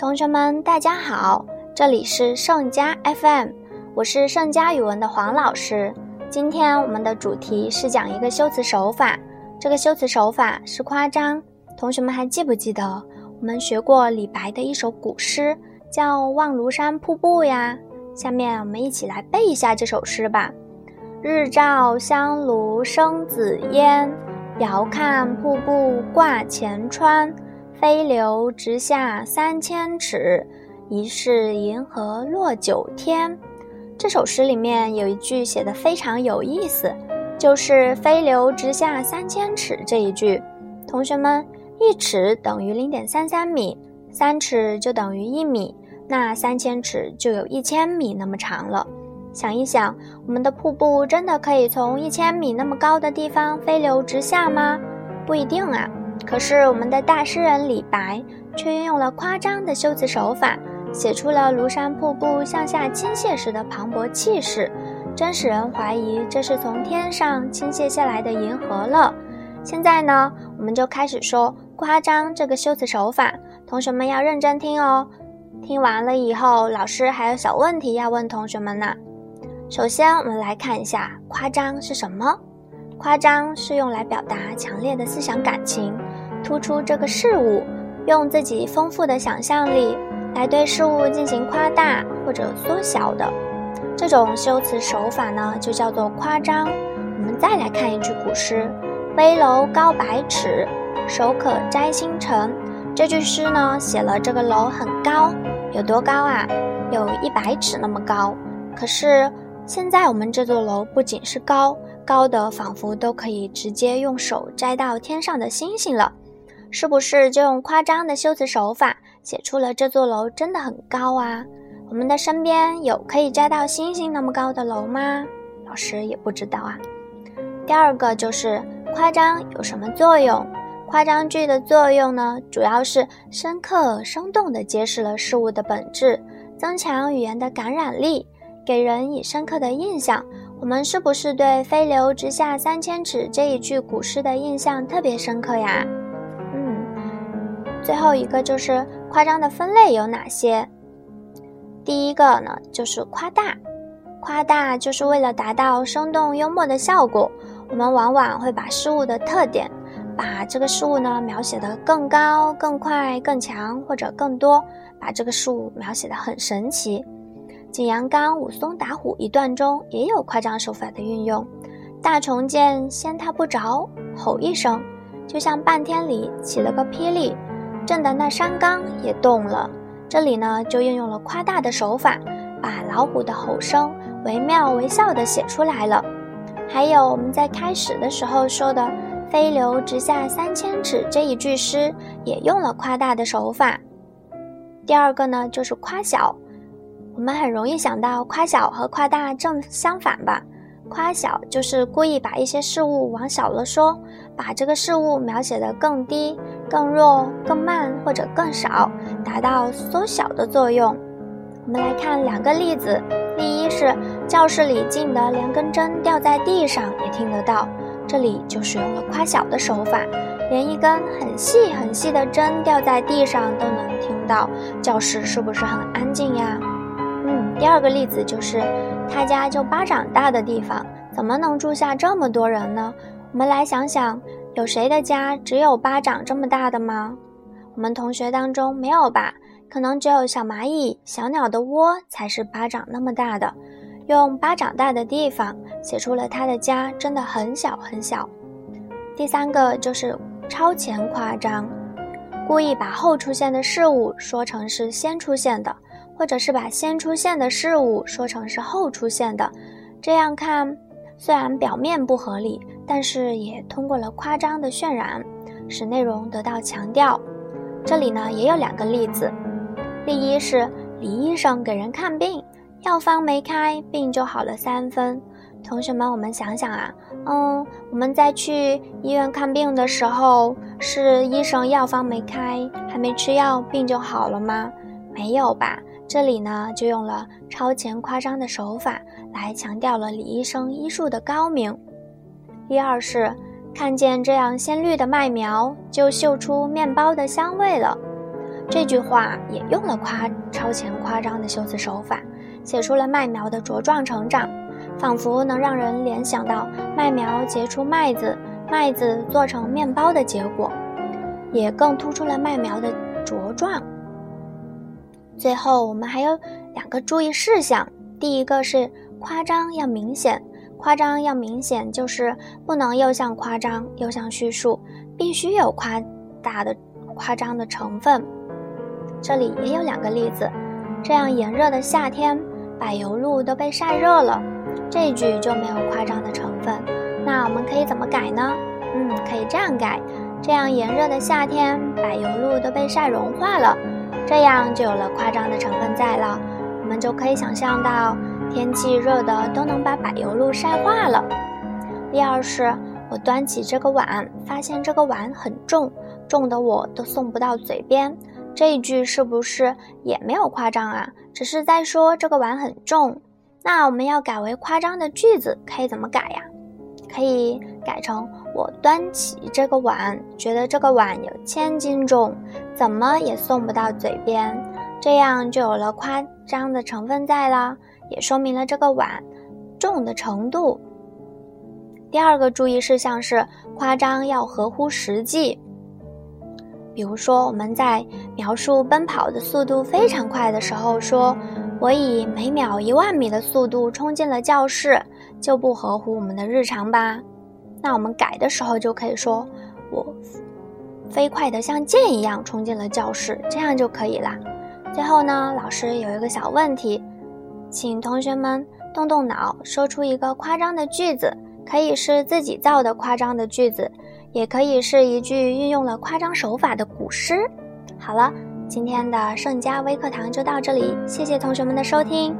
同学们，大家好，这里是盛佳 FM，我是盛佳语文的黄老师。今天我们的主题是讲一个修辞手法，这个修辞手法是夸张。同学们还记不记得我们学过李白的一首古诗，叫《望庐山瀑布》呀？下面我们一起来背一下这首诗吧。日照香炉生紫烟，遥看瀑布挂前川。飞流直下三千尺，疑是银河落九天。这首诗里面有一句写的非常有意思，就是“飞流直下三千尺”这一句。同学们，一尺等于零点三三米，三尺就等于一米，那三千尺就有一千米那么长了。想一想，我们的瀑布真的可以从一千米那么高的地方飞流直下吗？不一定啊。可是，我们的大诗人李白却运用了夸张的修辞手法，写出了庐山瀑布向下倾泻时的磅礴气势，真使人怀疑这是从天上倾泻下来的银河了。现在呢，我们就开始说夸张这个修辞手法，同学们要认真听哦。听完了以后，老师还有小问题要问同学们呢。首先，我们来看一下夸张是什么。夸张是用来表达强烈的思想感情，突出这个事物，用自己丰富的想象力来对事物进行夸大或者缩小的这种修辞手法呢，就叫做夸张。我们再来看一句古诗：“危楼高百尺，手可摘星辰。”这句诗呢，写了这个楼很高，有多高啊？有一百尺那么高。可是现在我们这座楼不仅是高。高的仿佛都可以直接用手摘到天上的星星了，是不是就用夸张的修辞手法写出了这座楼真的很高啊？我们的身边有可以摘到星星那么高的楼吗？老师也不知道啊。第二个就是夸张有什么作用？夸张句的作用呢，主要是深刻生动地揭示了事物的本质，增强语言的感染力，给人以深刻的印象。我们是不是对“飞流直下三千尺”这一句古诗的印象特别深刻呀？最后一个就是夸张的分类有哪些？第一个呢，就是夸大。夸大就是为了达到生动幽默的效果，我们往往会把事物的特点，把这个事物呢描写的更高、更快、更强或者更多，把这个事物描写的很神奇。景阳冈武松打虎一段中也有夸张手法的运用，大虫见掀他不着，吼一声，就像半天里起了个霹雳，震得那山冈也动了。这里呢就运用了夸大的手法，把老虎的吼声惟妙惟肖地写出来了。还有我们在开始的时候说的“飞流直下三千尺”这一句诗，也用了夸大的手法。第二个呢就是夸小。我们很容易想到夸小和夸大正相反吧？夸小就是故意把一些事物往小了说，把这个事物描写的更低、更弱、更慢或者更少，达到缩小的作用。我们来看两个例子，第一是教室里静的连根针掉在地上也听得到，这里就使用了夸小的手法，连一根很细很细的针掉在地上都能听到，教室是不是很安静呀？嗯第二个例子就是，他家就巴掌大的地方，怎么能住下这么多人呢？我们来想想，有谁的家只有巴掌这么大的吗？我们同学当中没有吧？可能只有小蚂蚁、小鸟的窝才是巴掌那么大的。用巴掌大的地方写出了他的家真的很小很小。第三个就是超前夸张，故意把后出现的事物说成是先出现的。或者是把先出现的事物说成是后出现的，这样看虽然表面不合理，但是也通过了夸张的渲染，使内容得到强调。这里呢也有两个例子，第一是李医生给人看病，药方没开，病就好了三分。同学们，我们想想啊，嗯，我们在去医院看病的时候，是医生药方没开，还没吃药，病就好了吗？没有吧。这里呢，就用了超前夸张的手法来强调了李医生医术的高明。第二是看见这样鲜绿的麦苗，就嗅出面包的香味了。这句话也用了夸超前夸张的修辞手法，写出了麦苗的茁壮成长，仿佛能让人联想到麦苗结出麦子，麦子做成面包的结果，也更突出了麦苗的茁壮。最后，我们还有两个注意事项，第一个是夸张要明显。夸张要明显，就是不能又像夸张又像叙述，必须有夸大的夸张的成分。这里也有两个例子，这样炎热的夏天，柏油路都被晒热了，这句就没有夸张的成分。那我们可以怎么改呢？嗯，可以这样改：这样炎热的夏天，柏油路都被晒融化了，这样就有了夸张的成分在了。我们就可以想象到。天气热的都能把柏油路晒化了。第二是，我端起这个碗，发现这个碗很重，重的我都送不到嘴边。这一句是不是也没有夸张啊？只是在说这个碗很重。那我们要改为夸张的句子，可以怎么改呀？可以改成我端起这个碗，觉得这个碗有千斤重，怎么也送不到嘴边。这样就有了夸张的成分在了。也说明了这个碗重的程度。第二个注意事项是，夸张要合乎实际。比如说，我们在描述奔跑的速度非常快的时候，说“我以每秒一万米的速度冲进了教室”，就不合乎我们的日常吧？那我们改的时候就可以说“我飞快的像箭一样冲进了教室”，这样就可以了。最后呢，老师有一个小问题。请同学们动动脑，说出一个夸张的句子，可以是自己造的夸张的句子，也可以是一句运用了夸张手法的古诗。好了，今天的盛家微课堂就到这里，谢谢同学们的收听。